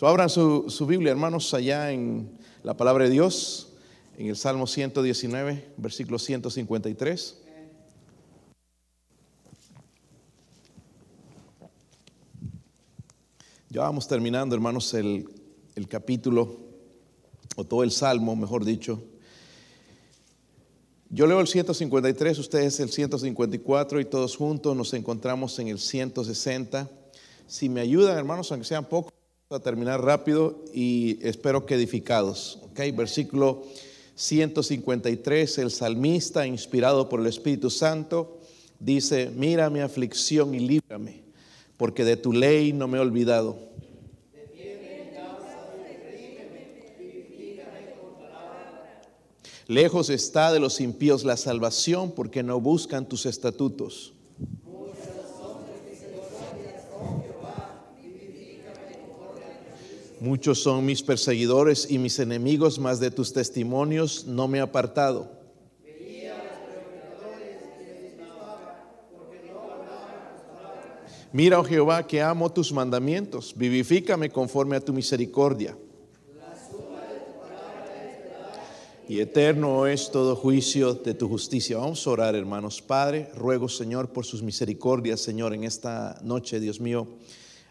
So, abran su, su Biblia, hermanos, allá en la palabra de Dios, en el Salmo 119, versículo 153. Ya vamos terminando, hermanos, el, el capítulo, o todo el Salmo, mejor dicho. Yo leo el 153, ustedes el 154 y todos juntos nos encontramos en el 160. Si me ayudan, hermanos, aunque sean pocos, a terminar rápido y espero que edificados. Ok, versículo 153, el salmista, inspirado por el Espíritu Santo, dice, mira mi aflicción y líbrame, porque de tu ley no me he olvidado. Lejos está de los impíos la salvación, porque no buscan tus estatutos. Muchos son mis perseguidores y mis enemigos, mas de tus testimonios no me he apartado. Mira, oh Jehová, que amo tus mandamientos, vivifícame conforme a tu misericordia. Y eterno es todo juicio de tu justicia. Vamos a orar, hermanos. Padre, ruego, Señor, por sus misericordias, Señor, en esta noche, Dios mío.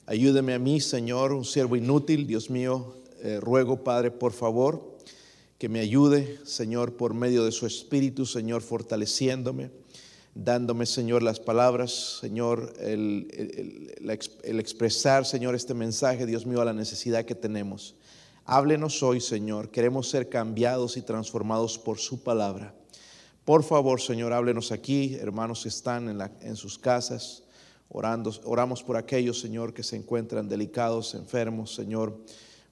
Ayúdame a mí, Señor, un siervo inútil, Dios mío. Eh, ruego, Padre, por favor, que me ayude, Señor, por medio de su Espíritu, Señor, fortaleciéndome, dándome, Señor, las palabras, Señor, el, el- el ex- el expresar, Señor, este mensaje, Dios mío, a la necesidad que tenemos. Háblenos hoy, Señor. Queremos ser cambiados y transformados por su palabra. Por favor, Señor, háblenos aquí, hermanos que están en sus casas, orando, oramos por aquellos, Señor, que se encuentran delicados, enfermos, Señor.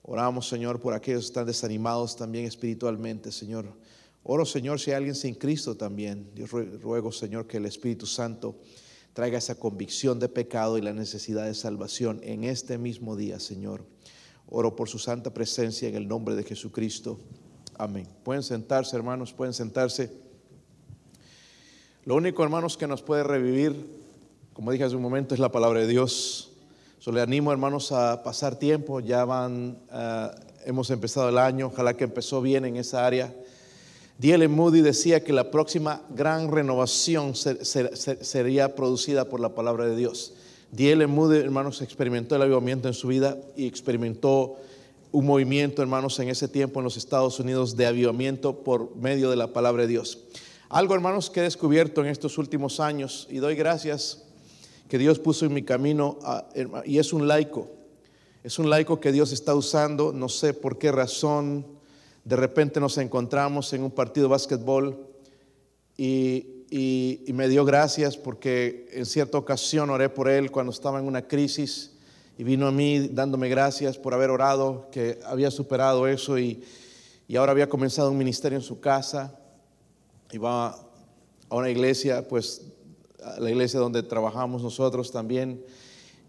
Oramos, Señor, por aquellos que están desanimados también espiritualmente, Señor. Oro, Señor, si hay alguien sin Cristo también. Rue- ruego, Señor, que el Espíritu Santo traiga esa convicción de pecado y la necesidad de salvación en este mismo día, Señor. Oro por su santa presencia en el nombre de Jesucristo. Amén. Pueden sentarse, hermanos, pueden sentarse. Lo único, hermanos, que nos puede revivir, como dije hace un momento, es la palabra de Dios. So, le animo, hermanos, a pasar tiempo. Ya van, ah, hemos empezado el año. Ojalá que empezó bien en esa área. D.L. Moody decía que la próxima gran renovación ser- ser- ser- sería producida por la palabra de Dios. D.L. Moody, hermanos, experimentó el avivamiento en su vida y experimentó un movimiento, hermanos, en ese tiempo en los Estados Unidos de avivamiento por medio de la palabra de Dios. Algo, hermanos, que he descubierto en estos últimos años y doy gracias que Dios puso en mi camino y es un laico. Es un laico que Dios está usando, no sé por qué razón. De repente nos encontramos en un partido de básquetbol y, y- y me dio gracias porque en cierta ocasión oré por él cuando estaba en una crisis y vino a mí dándome gracias por haber orado, que había superado eso y, y ahora había comenzado un ministerio en su casa y va a una iglesia, pues la iglesia donde trabajamos nosotros también.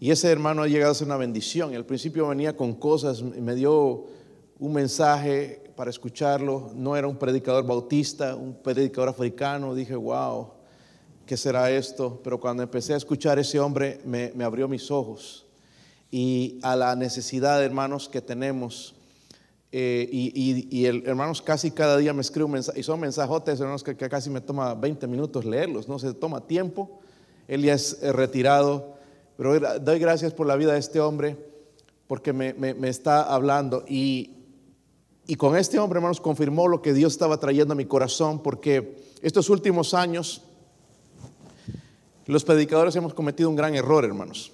Y ese hermano ha llegado a ser una bendición. Al principio venía con cosas, me dio un mensaje para escucharlo. No era un predicador bautista, un predicador africano. Dije, wow, ¿qué será esto? Pero cuando empecé a escuchar a ese hombre, me, me abrió mis ojos y a la necesidad, hermanos, que tenemos. Eh, y, y- y el, hermanos, casi cada día me escribe un mensaje, y son mensajotes, hermanos, que, que casi me toma 20 minutos leerlos, no se toma tiempo. Él ya es eh, retirado, pero doy gracias por la vida de este hombre, porque me, me- me está hablando. Y, y con este hombre, hermanos, confirmó lo que Dios estaba trayendo a mi corazón, porque estos últimos años, los predicadores hemos cometido un gran error, hermanos.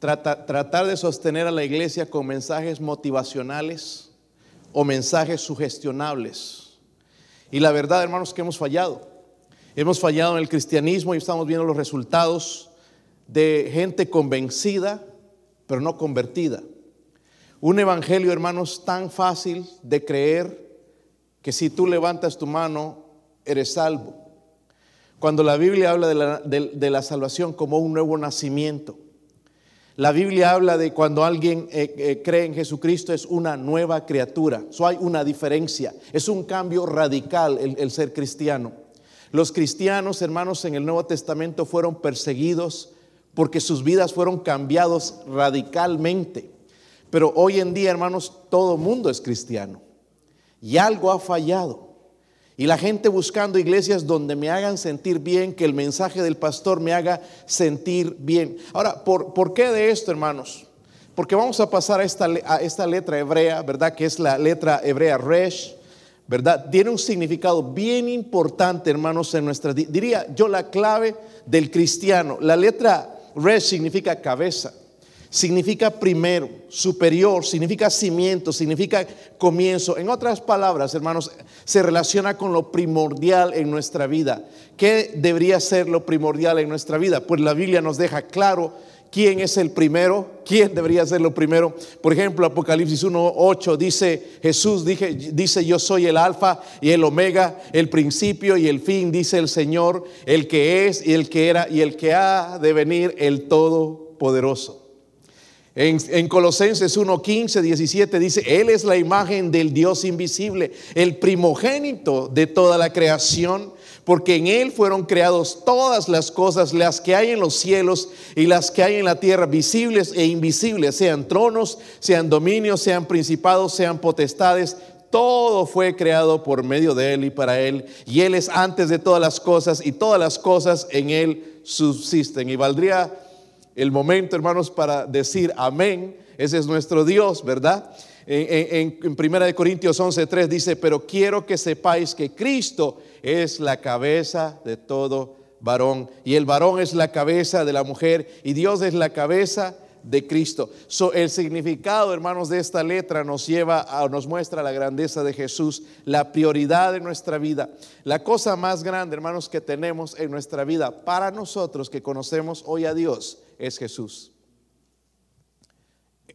Trata- tratar de sostener a la iglesia con mensajes motivacionales o mensajes sugestionables. Y la verdad, hermanos, que hemos fallado. Hemos fallado en el cristianismo y estamos viendo los resultados de gente convencida, pero no convertida. Un evangelio, hermanos, tan fácil de creer que si tú levantas tu mano, eres salvo. Cuando la Biblia habla de la, de- de la salvación como un nuevo nacimiento, la Biblia habla de cuando alguien eh, eh, cree en Jesucristo es una nueva criatura. Hay una diferencia. Es un cambio radical el, el ser cristiano. Los cristianos, hermanos, en el Nuevo Testamento fueron perseguidos porque sus vidas fueron cambiados radicalmente. Pero hoy en día, hermanos, todo mundo es cristiano. Y algo ha fallado. Y la gente buscando iglesias donde me hagan sentir bien, que el mensaje del pastor me haga sentir bien. Ahora, ¿por, ¿por qué de esto, hermanos? Porque vamos a pasar a esta, a esta letra hebrea, ¿verdad? Que es la letra hebrea Resh, ¿verdad? Tiene un significado bien importante, hermanos, en nuestra, diría yo, la clave del cristiano. La letra Resh significa cabeza significa primero, superior, significa cimiento, significa comienzo. En otras palabras, hermanos, se relaciona con lo primordial en nuestra vida. ¿Qué debería ser lo primordial en nuestra vida? Pues la Biblia nos deja claro quién es el primero, quién debería ser lo primero. Por ejemplo, Apocalipsis 1.8 dice, Jesús dice, dice, yo soy el alfa y el omega, el principio y el fin, dice el Señor, el que es y el que era y el que ha de venir, el todopoderoso. En, Colosenses 1, 15, 17 dice, Él es la imagen del Dios invisible, el primogénito de toda la creación, porque en Él fueron creados todas las cosas, las que hay en los cielos y las que hay en la tierra, visibles e invisibles, sean tronos, sean dominios, sean principados, sean potestades. Todo fue creado por medio de Él y para Él. Y Él es antes de todas las cosas y todas las cosas en Él subsisten. Y valdría el momento, hermanos, para decir amén. Ese es nuestro Dios, ¿verdad? En, en, Primera de Corintios 11:3 dice, pero quiero que sepáis que Cristo es la cabeza de todo varón y el varón es la cabeza de la mujer y Dios es la cabeza de Cristo. el significado, hermanos, de esta letra nos lleva a, nos muestra la grandeza de Jesús, la prioridad de nuestra vida. La cosa más grande, hermanos, que tenemos en nuestra vida para nosotros que conocemos hoy a Dios es Jesús.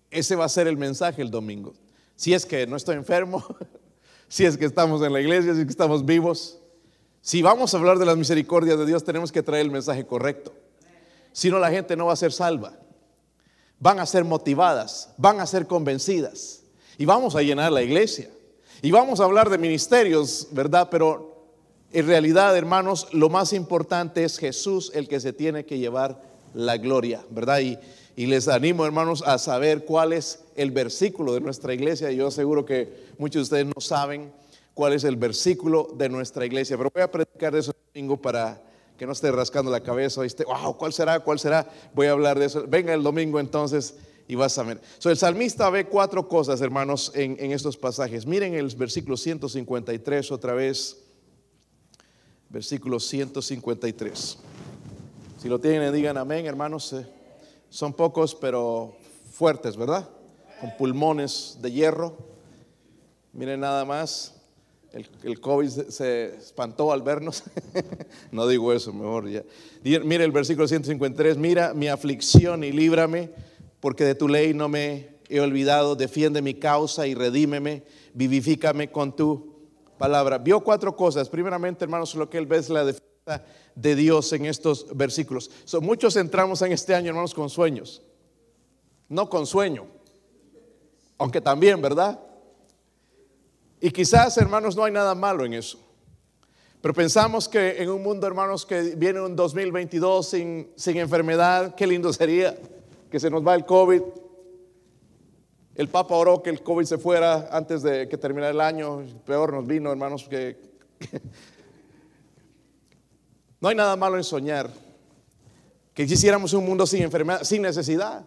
Ese va a ser el mensaje el domingo. Si es que no estoy enfermo, si es que estamos en la iglesia, si es que estamos vivos. Si vamos a hablar de las misericordias de Dios, tenemos que traer el mensaje correcto. Si no, la gente no va a ser salva van a ser motivadas, van a ser convencidas. Y vamos a llenar la iglesia. Y vamos a hablar de ministerios, ¿verdad? Pero en realidad, hermanos, lo más importante es Jesús el que se tiene que llevar la gloria, ¿verdad? Y, y les animo, hermanos, a saber cuál es el versículo de nuestra iglesia. Yo seguro que muchos de ustedes no saben cuál es el versículo de nuestra iglesia, pero voy a predicar de eso domingo para que no esté rascando la cabeza esté, wow, ¿cuál será? ¿Cuál será? Voy a hablar de eso. Venga el domingo entonces y vas a ver. So, el salmista ve cuatro cosas, hermanos, en, estos pasajes. Miren el versículo 153 otra vez. Versículo 153. Si lo tienen, digan amén, hermanos. Eh, son pocos, pero fuertes, ¿verdad? Con pulmones de hierro. Miren nada más. El, COVID se, espantó al vernos. no digo eso, mejor ya. Mira el versículo 153, mira mi aflicción y líbrame, porque de tu ley no me he olvidado. Defiende mi causa y redímeme, vivifícame con tu palabra. Vio cuatro cosas. Primeramente, hermanos, lo que él ve es la defensa de Dios en estos versículos. muchos entramos en este año, hermanos, con sueños. No con sueño, aunque también, ¿verdad? Y quizás, hermanos, no hay nada malo en eso. Pero pensamos que en un mundo, hermanos, que viene un 2022 sin, sin enfermedad, qué lindo sería que se nos va el COVID. El Papa oró que el COVID se fuera antes de que terminara el año. Peor nos vino, hermanos, que, no hay nada malo en soñar. Que quisiéramos un mundo sin enfermedad, sin necesidad.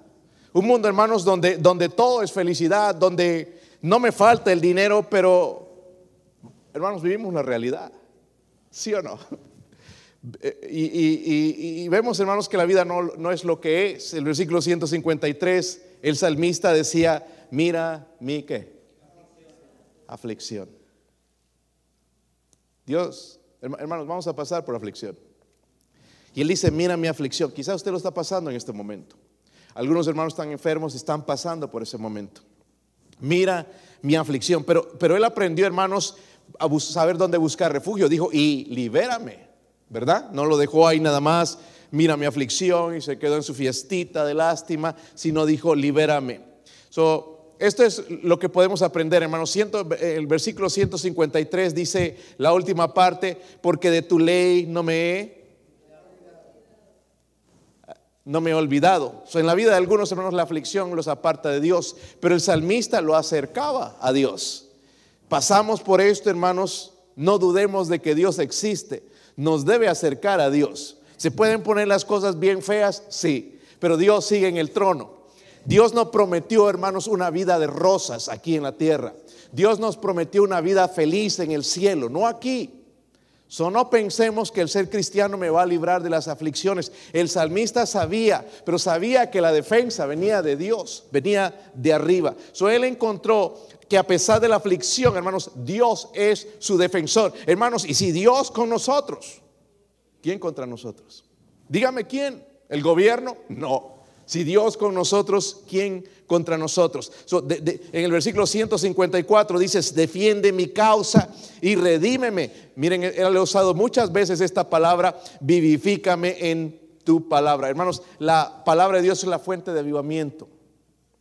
Un mundo, hermanos, donde, donde todo es felicidad, donde no me falta el dinero, pero hermanos, vivimos la realidad. ¿Sí o no? Y, vemos, hermanos, que la vida no, no, es lo que es. El versículo 153, el salmista decía, mira mi qué? Aflicción. Dios, hermanos, vamos a pasar por aflicción. Y él dice, mira mi aflicción. Quizás usted lo está pasando en este momento. Algunos hermanos están enfermos están pasando por ese momento mira mi aflicción. Pero, pero él aprendió, hermanos, a saber dónde buscar refugio. Dijo, y libérame, ¿verdad? No lo dejó ahí nada más, mira mi aflicción y se quedó en su fiestita de lástima, sino dijo, libérame. Esto es lo que podemos aprender, hermanos. el versículo 153 dice la última parte, porque de tu ley no me he no me he olvidado. en la vida de algunos hermanos la aflicción los aparta de Dios, pero el salmista lo acercaba a Dios. Pasamos por esto, hermanos, no dudemos de que Dios existe, nos debe acercar a Dios. ¿Se pueden poner las cosas bien feas? Sí, pero Dios sigue en el trono. Dios nos prometió, hermanos, una vida de rosas aquí en la tierra. Dios nos prometió una vida feliz en el cielo, no aquí. So, no pensemos que el ser cristiano me va a librar de las aflicciones. El salmista sabía, pero sabía que la defensa venía de Dios, venía de arriba. So, él encontró que a pesar de la aflicción, hermanos, Dios es su defensor. Hermanos, y si Dios con nosotros, ¿quién contra nosotros? Dígame quién, el gobierno, no. Si Dios con nosotros, ¿quién contra nosotros? en el versículo 154 dices, defiende mi causa y redímeme. Miren, él ha usado muchas veces esta palabra, vivifícame en tu palabra. Hermanos, la palabra de Dios es la fuente de avivamiento.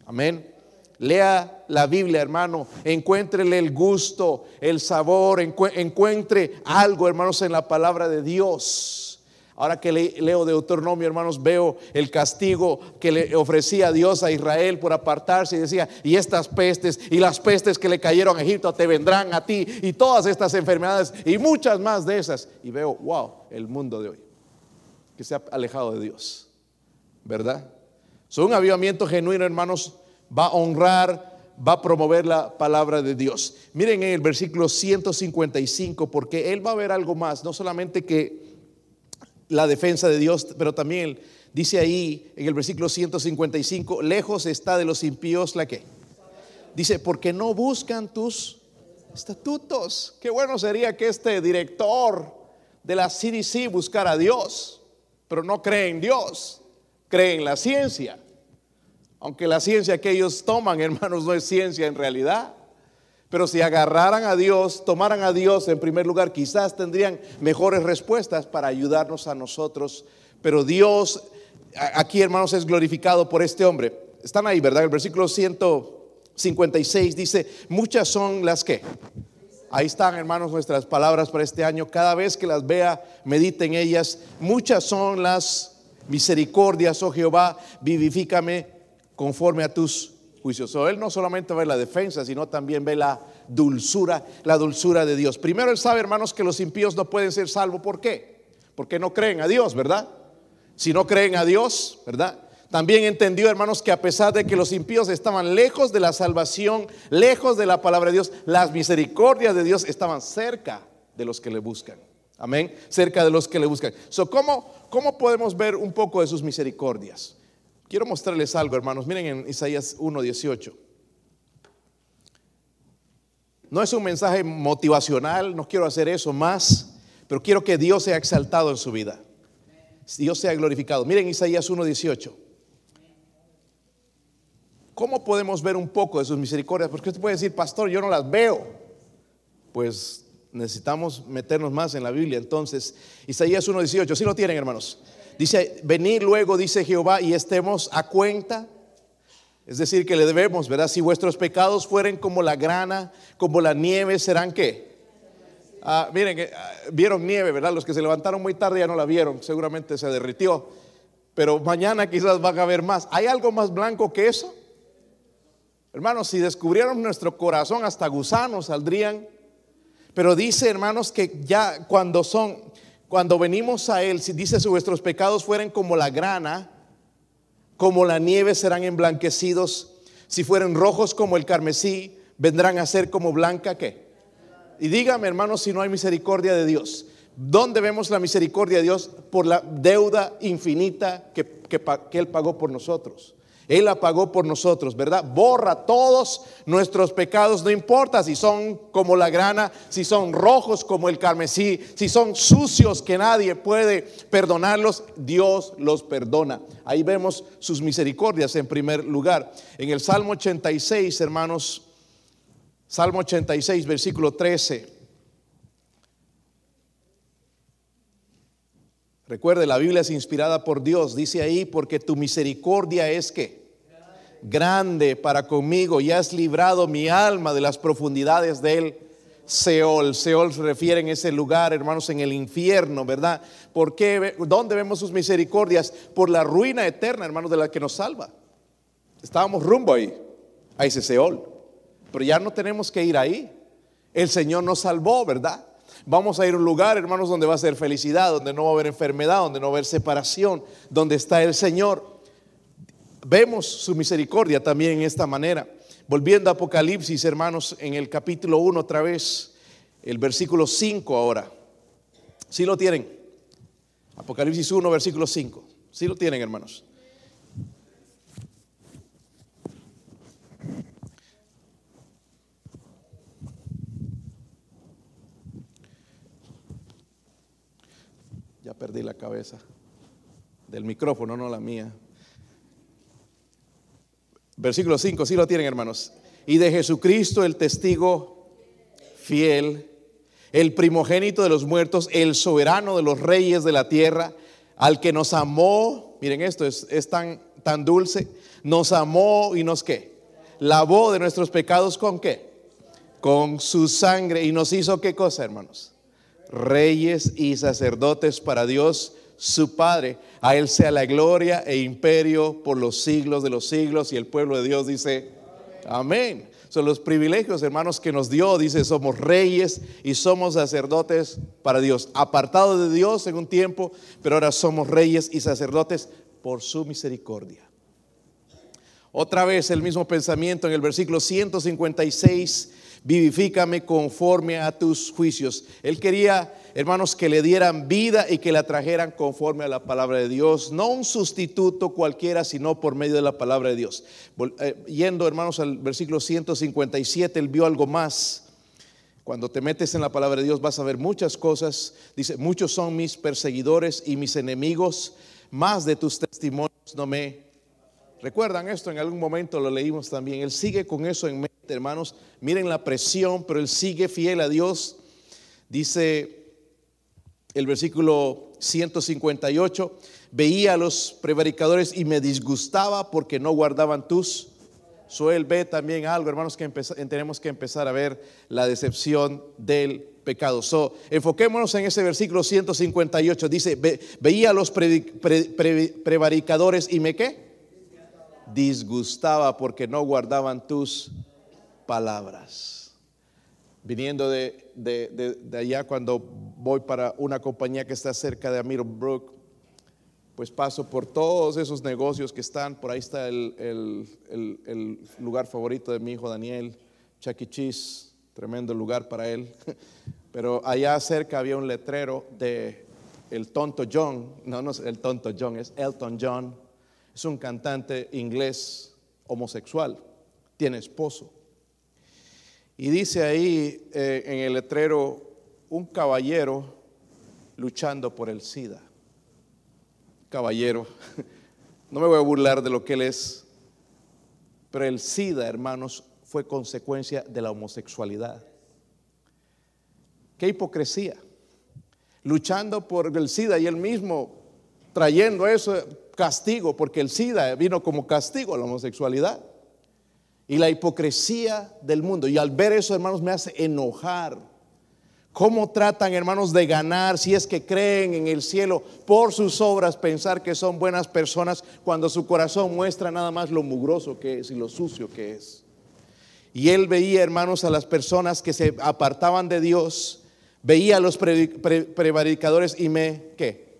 Amén. Lea la Biblia, hermano. Encuéntrele el gusto, el sabor, encuentre algo, hermanos, en la palabra de Dios. Ahora que leo Deuteronomio, hermanos, veo el castigo que le ofrecía Dios a Israel por apartarse y decía, y estas pestes y las pestes que le cayeron a Egipto te vendrán a ti y todas estas enfermedades y muchas más de esas. Y veo, wow, el mundo de hoy, que se ha alejado de Dios, ¿verdad? So, un avivamiento genuino, hermanos, va a honrar va a promover la palabra de Dios. Miren en el versículo 155, porque Él va a ver algo más, no solamente que la defensa de Dios, pero también dice ahí en el versículo 155, lejos está de los impíos la que. Dice, porque no buscan tus estatutos. Qué bueno sería que este director de la CDC buscara a Dios, pero no cree en Dios, cree en la ciencia. Aunque la ciencia que ellos toman, hermanos, no es ciencia en realidad. Pero si agarraran a Dios, tomaran a Dios en primer lugar, quizás tendrían mejores respuestas para ayudarnos a nosotros. Pero Dios, aquí hermanos, es glorificado por este hombre. Están ahí, ¿verdad? El versículo 156 dice, muchas son las que. Ahí están, hermanos, nuestras palabras para este año. Cada vez que las vea, medite en ellas. Muchas son las misericordias, oh Jehová, vivifícame conforme a tus juicios. él no solamente ve la defensa, sino también ve la dulzura, la dulzura de Dios. Primero él sabe, hermanos, que los impíos no pueden ser salvos. ¿Por qué? Porque no creen a Dios, ¿verdad? Si no creen a Dios, ¿verdad? También entendió, hermanos, que a pesar de que los impíos estaban lejos de la salvación, lejos de la palabra de Dios, las misericordias de Dios estaban cerca de los que le buscan. Amén. Cerca de los que le buscan. So, ¿cómo, ¿Cómo podemos ver un poco de sus misericordias? Quiero mostrarles algo, hermanos. Miren en Isaías 1.18. No es un mensaje motivacional, no quiero hacer eso más, pero quiero que Dios sea exaltado en su vida. Dios sea glorificado. Miren Isaías 1.18. ¿Cómo podemos ver un poco de sus misericordias? Porque usted puede decir, pastor, yo no las veo. Pues necesitamos meternos más en la Biblia. Entonces, Isaías 1.18, si lo tienen, hermanos. Dice, venir luego, dice Jehová, y estemos a cuenta. Es decir, que le debemos, ¿verdad? Si vuestros pecados fueren como la grana, como la nieve, ¿serán qué? Ah, miren, eh, vieron nieve, ¿verdad? Los que se levantaron muy tarde ya no la vieron, seguramente se derritió. Pero mañana quizás van a ver más. ¿Hay algo más blanco que eso? Hermanos, si descubrieron nuestro corazón, hasta gusanos saldrían. Pero dice, hermanos, que ya cuando son, cuando venimos a Él, si dice si vuestros pecados fueren como la grana, como la nieve serán emblanquecidos, si fueren rojos como el carmesí, vendrán a ser como blanca qué. Y dígame, hermanos, si no hay misericordia de Dios. ¿Dónde vemos la misericordia de Dios? Por la deuda infinita que, que Él pagó por nosotros. Él la pagó por nosotros, ¿verdad? Borra todos nuestros pecados, no importa si son como la grana, si son rojos como el carmesí, si son sucios que nadie puede perdonarlos, Dios los perdona. Ahí vemos sus misericordias en primer lugar. En el Salmo 86, hermanos, Salmo 86, versículo 13. Recuerde, la Biblia es inspirada por Dios. Dice ahí, porque tu misericordia es que grande para conmigo y has librado mi alma de las profundidades del Seol. Seol se refiere en ese lugar, hermanos, en el infierno, ¿verdad? ¿Por qué? ¿Dónde vemos sus misericordias? Por la ruina eterna, hermanos, de la que nos salva. Estábamos rumbo ahí, a ese Seol. Pero ya no tenemos que ir ahí. El Señor nos salvó, ¿verdad? Vamos a ir a un lugar, hermanos, donde va a ser felicidad, donde no va a haber enfermedad, donde no va a haber separación, donde está el Señor. Vemos su misericordia también en esta manera. Volviendo a Apocalipsis, hermanos, en el capítulo 1 otra vez, el versículo 5 ahora. ¿Sí lo tienen? Apocalipsis 1, versículo 5. ¿Sí lo tienen, hermanos? Perdí la cabeza. Del micrófono, no la mía. Versículo 5, sí lo tienen hermanos. Y de Jesucristo el testigo fiel, el primogénito de los muertos, el soberano de los reyes de la tierra, al que nos amó, miren esto es, es tan, tan dulce, nos amó y nos qué, lavó de nuestros pecados con qué, con su sangre. Y nos hizo qué cosa hermanos, reyes y sacerdotes para Dios su Padre. A Él sea la gloria e imperio por los siglos de los siglos. Y el pueblo de Dios dice, amén. Son los privilegios, hermanos, que nos dio. Dice, somos reyes y somos sacerdotes para Dios. Apartados de Dios en un tiempo, pero ahora somos reyes y sacerdotes por su misericordia. Otra vez el mismo pensamiento en el versículo 156 vivifícame conforme a tus juicios. Él quería, hermanos, que le dieran vida y que la trajeran conforme a la palabra de Dios, no un sustituto cualquiera, sino por medio de la palabra de Dios. Eh, yendo, hermanos, al versículo 157, él vio algo más. Cuando te metes en la palabra de Dios vas a ver muchas cosas. Dice, muchos son mis perseguidores y mis enemigos, más de tus testimonios no me ¿Recuerdan esto? En algún momento lo leímos también. Él sigue con eso en mente, hermanos. Miren la presión, pero él sigue fiel a Dios. Dice el versículo 158, veía a los prevaricadores y me disgustaba porque no guardaban tus. So él ve también algo, hermanos, que tenemos que empezar a ver la decepción del pecado. So, enfoquémonos en ese versículo 158. Dice, veía a los prevaricadores y me qué? Disgustaba porque no guardaban tus palabras. Viniendo de, allá cuando voy para una compañía que está cerca de Amir Brook, pues paso por todos esos negocios que están, por ahí está el, lugar favorito de mi hijo Daniel, Chuck E. Cheese, tremendo lugar para él. Pero allá cerca había un letrero de el tonto John, no, no es el tonto John, es Elton John, es un cantante inglés homosexual, tiene esposo. Y dice ahí eh, en el letrero, un caballero luchando por el SIDA. Caballero, no me voy a burlar de lo que él es, pero el SIDA, hermanos, fue consecuencia de la homosexualidad. Qué hipocresía. Luchando por el SIDA y él mismo trayendo eso castigo, porque el SIDA vino como castigo a la homosexualidad. Y la hipocresía del mundo. Y al ver eso, hermanos, me hace enojar. ¿Cómo tratan, hermanos, de ganar si es que creen en el cielo por sus obras, pensar que son buenas personas cuando su corazón muestra nada más lo mugroso que es y lo sucio que es? Y él veía, hermanos, a las personas que se apartaban de Dios, veía a los prevaricadores y me, ¿qué?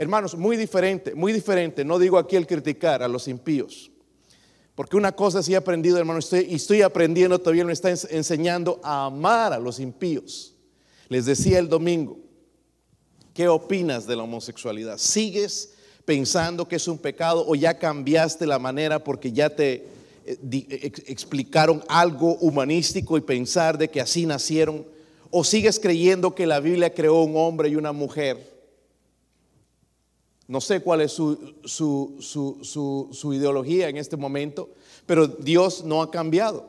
Hermanos, muy diferente, muy diferente. No digo aquí el criticar a los impíos. Porque una cosa sí he aprendido, hermano, estoy, y estoy aprendiendo, todavía me está enseñando a amar a los impíos. Les decía el domingo, ¿qué opinas de la homosexualidad? ¿Sigues pensando que es un pecado o ya cambiaste la manera porque ya te eh, explicaron algo humanístico y pensar de que así nacieron? ¿O sigues creyendo que la Biblia creó un hombre y una mujer? No sé cuál es su, su, ideología en este momento, pero Dios no ha cambiado.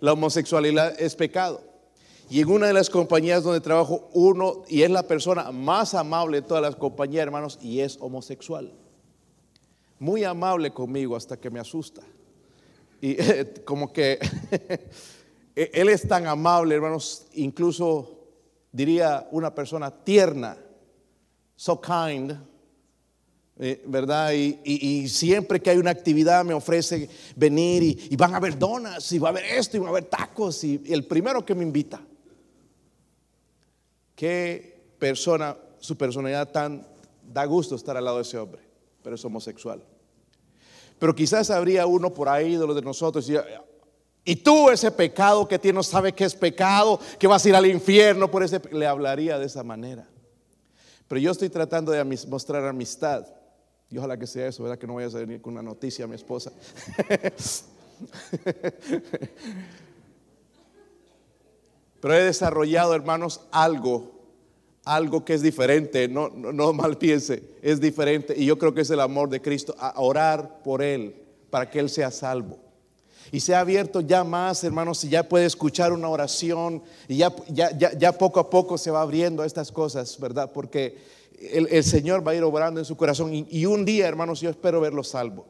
La homosexualidad es pecado. Y en una de las compañías donde trabajo, uno, y es la persona más amable de todas las compañías, hermanos, y es homosexual. Muy amable conmigo hasta que me asusta. Y como que E- Él es tan amable, hermanos, incluso diría una persona tierna, so kind, eh, ¿verdad? Y, siempre que hay una actividad me ofrece venir y, van a haber donas, y va a haber esto, y va a haber tacos, y, el primero que me invita. Qué persona, su personalidad tan, da gusto estar al lado de ese hombre, pero es homosexual. Pero quizás habría uno por ahí de los de nosotros y, tú ese pecado que tienes no sabe que es pecado, que vas a ir al infierno por ese, pe-". le hablaría de esa manera. Pero yo estoy tratando de mostrar amistad. Y ojalá que sea eso, ¿verdad? Que no vayas a venir con una noticia a mi esposa. Pero he desarrollado, hermanos, algo, algo que es diferente. No, no, no mal piense, es diferente. Y yo creo que es el amor de Cristo, a orar por Él, para que Él sea salvo. Y se ha abierto ya más, hermanos, y ya puede escuchar una oración, y ya, ya, ya, ya poco a poco se va abriendo a estas cosas, ¿verdad? Porque el, Señor va a ir obrando en su corazón. Y, y un día, hermanos, yo espero verlo salvo.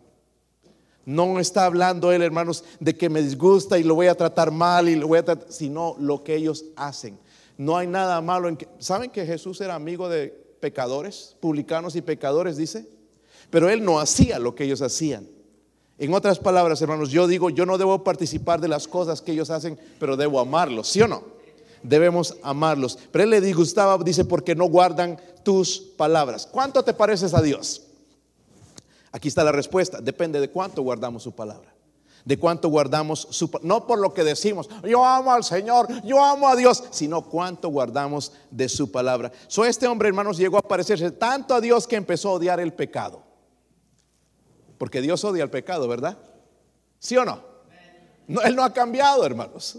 No está hablando él, hermanos, de que me disgusta y lo voy a tratar mal y lo voy a tratar, sino lo que ellos hacen. No hay nada malo en que. ¿Saben que Jesús era amigo de pecadores, publicanos y pecadores, dice? Pero él no hacía lo que ellos hacían. En otras palabras, hermanos, yo digo, yo no debo participar de las cosas que ellos hacen, pero debo amarlos, ¿sí o no? Debemos amarlos. Pero él le disgustaba, dice, porque no guardan tus palabras. ¿Cuánto te pareces a Dios? Aquí está la respuesta. Depende de cuánto guardamos su palabra. De cuánto guardamos su pa- No por lo que decimos, yo amo al Señor, yo amo a Dios, sino cuánto guardamos de su palabra. So este hombre, hermanos, llegó a parecerse tanto a Dios que empezó a odiar el pecado. Porque Dios odia el pecado, ¿verdad? ¿Sí o? No, él no ha cambiado, hermanos.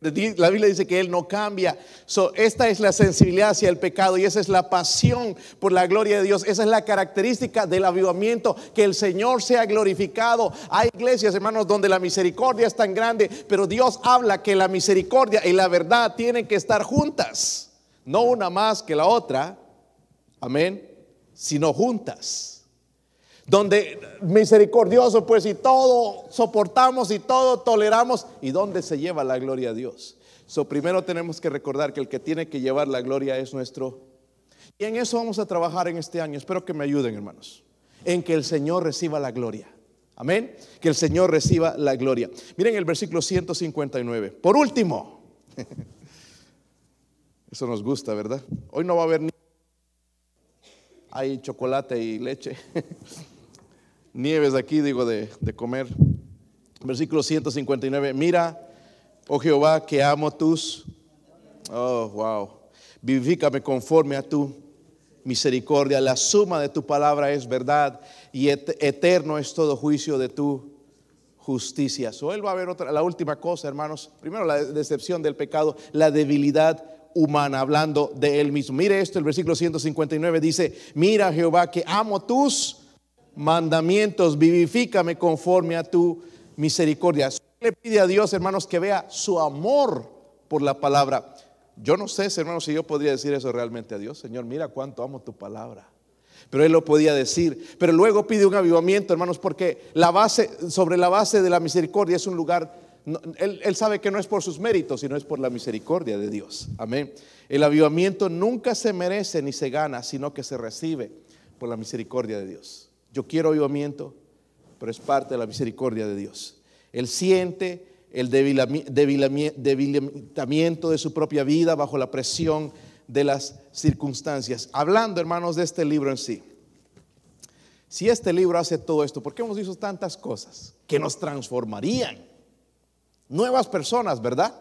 La Biblia dice que Él no cambia. So, esta es la sensibilidad hacia el pecado y esa es la pasión por la gloria de Dios. Esa es la característica del avivamiento, que el Señor sea glorificado. Hay iglesias, hermanos, donde la misericordia es tan grande, pero Dios habla que la misericordia y la verdad tienen que estar juntas. No una más que la otra, amén, sino juntas donde misericordioso pues y todo soportamos y todo toleramos y donde se lleva la gloria a Dios. So primero tenemos que recordar que el que tiene que llevar la gloria es nuestro y en eso vamos a trabajar en este año. Espero que me ayuden, hermanos, en que el Señor reciba la gloria. Amén. Que el Señor reciba la gloria. Miren el versículo 159. Por último, eso nos gusta, ¿verdad? Hoy no va a haber ni hay chocolate y leche. Nieves aquí, digo, de, de comer. Versículo 159. Mira, oh Jehová, que amo tus. Oh, wow. Vivifícame conforme a tu misericordia. La suma de tu palabra es verdad y et- eterno es todo juicio de tu justicia. So, él va a ver otra, la última cosa, hermanos. Primero, la decepción del pecado, la debilidad humana, hablando de él mismo. Mire esto, el versículo 159 dice: Mira, Jehová, que amo tus mandamientos, vivifícame conforme a tu misericordia. Le pide a Dios, hermanos, que vea su amor por la palabra. Yo no sé, hermanos, si yo podría decir eso realmente a Dios. Señor, mira cuánto amo tu palabra. Pero él lo podía decir. Pero luego pide un avivamiento, hermanos, porque la base, sobre la base de la misericordia es un lugar. él, él sabe que no es por sus méritos, sino es por la misericordia de Dios. Amén. El avivamiento nunca se merece ni se gana, sino que se recibe por la misericordia de Dios. Yo quiero avivamiento, pero es parte de la misericordia de Dios. Él siente el debilitamiento de su propia vida bajo la presión de las circunstancias. Hablando, hermanos, de este libro en sí. Si este libro hace todo esto, ¿por qué hemos visto tantas cosas que nos transformarían? Nuevas personas, ¿verdad?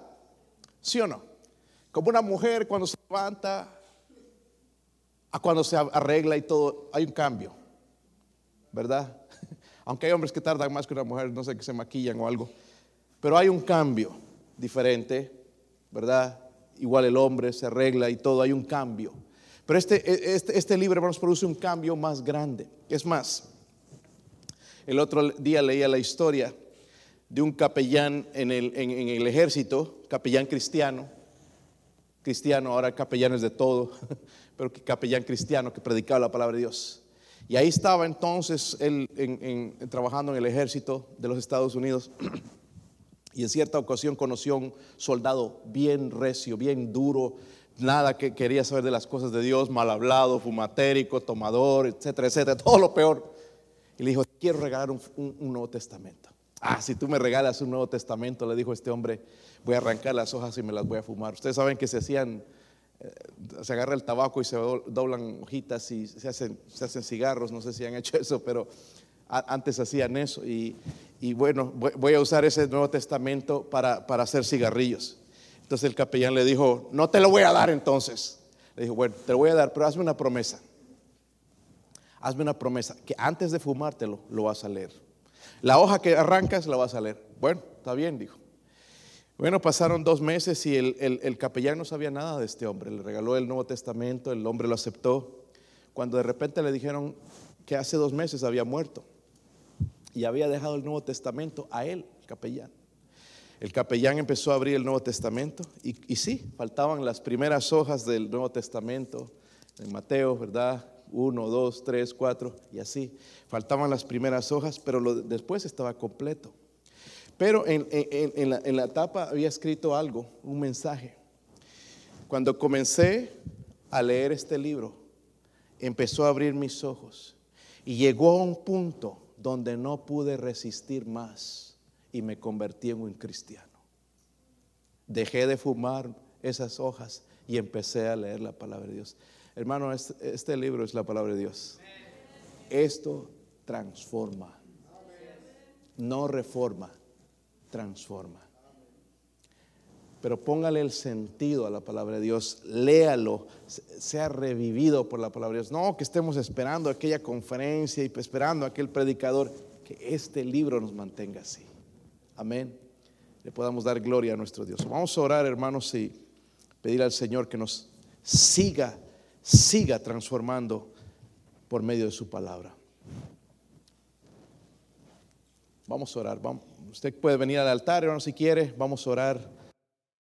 ¿Sí o no? Como una mujer cuando se levanta, a cuando se arregla y todo, hay un cambio, ¿verdad? Aunque hay hombres que tardan más que una mujer, no sé, que se maquillan o algo, pero hay un cambio diferente, ¿verdad? Igual el hombre se arregla y todo, hay un cambio. Pero este, este, este libro, hermanos, produce un cambio más grande. Es más, el otro día leía la historia de un capellán en el, en- el ejército, capellán cristiano, cristiano, ahora capellanes de todo, pero capellán cristiano que predicaba la palabra de Dios. Y ahí estaba entonces él trabajando en el ejército de los Estados Unidos. Y en cierta ocasión conoció a un soldado bien recio, bien duro, nada que quería saber de las cosas de Dios, mal hablado, fumatérico, tomador, etcétera, etcétera, todo lo peor. Y le dijo, quiero regalar un, Nuevo Testamento. Ah, si tú me regalas un Nuevo Testamento, le dijo este hombre, voy a arrancar las hojas y me las voy a fumar. Ustedes saben que se hacían, se agarra el tabaco y se doblan hojitas y se hacen, se hacen cigarros, no sé si han hecho eso, pero antes hacían eso. Y, bueno, voy a usar ese Nuevo Testamento para, para hacer cigarrillos. Entonces el capellán le dijo, no te lo voy a dar entonces. Le dijo, bueno, te lo voy a dar, pero hazme una promesa. Hazme una promesa, que antes de fumártelo lo vas a leer. La hoja que arrancas la vas a leer. Bueno, está bien, dijo. Bueno, pasaron dos meses y el, el, capellán no sabía nada de este hombre. Le regaló el Nuevo Testamento, el hombre lo aceptó. Cuando de repente le dijeron que hace dos meses había muerto y había dejado el Nuevo Testamento a él, el capellán. El capellán empezó a abrir el Nuevo Testamento y, y sí, faltaban las primeras hojas del Nuevo Testamento, en Mateo, ¿verdad? Uno, dos, tres, cuatro y así. Faltaban las primeras hojas, pero después estaba completo. Pero en, en, la, en la tapa había escrito algo, un mensaje. Cuando comencé a leer este libro, empezó a abrir mis ojos y llegó a un punto donde no pude resistir más y me convertí en un cristiano. Dejé de fumar esas hojas y empecé a leer la palabra de Dios. Hermano, este, este, libro es la palabra de Dios. Esto transforma. No reforma, transforma. Pero póngale el sentido a la palabra de Dios, léalo, sea revivido por la palabra de Dios. No que estemos esperando aquella conferencia y esperando aquel predicador, que este libro nos mantenga así. Amén. Le podamos dar gloria a nuestro Dios. Vamos a orar, hermanos, y pedir al Señor que nos siga, siga transformando por medio de su palabra. Vamos a orar. Usted puede venir al altar, hermano, si quiere. Vamos a orar.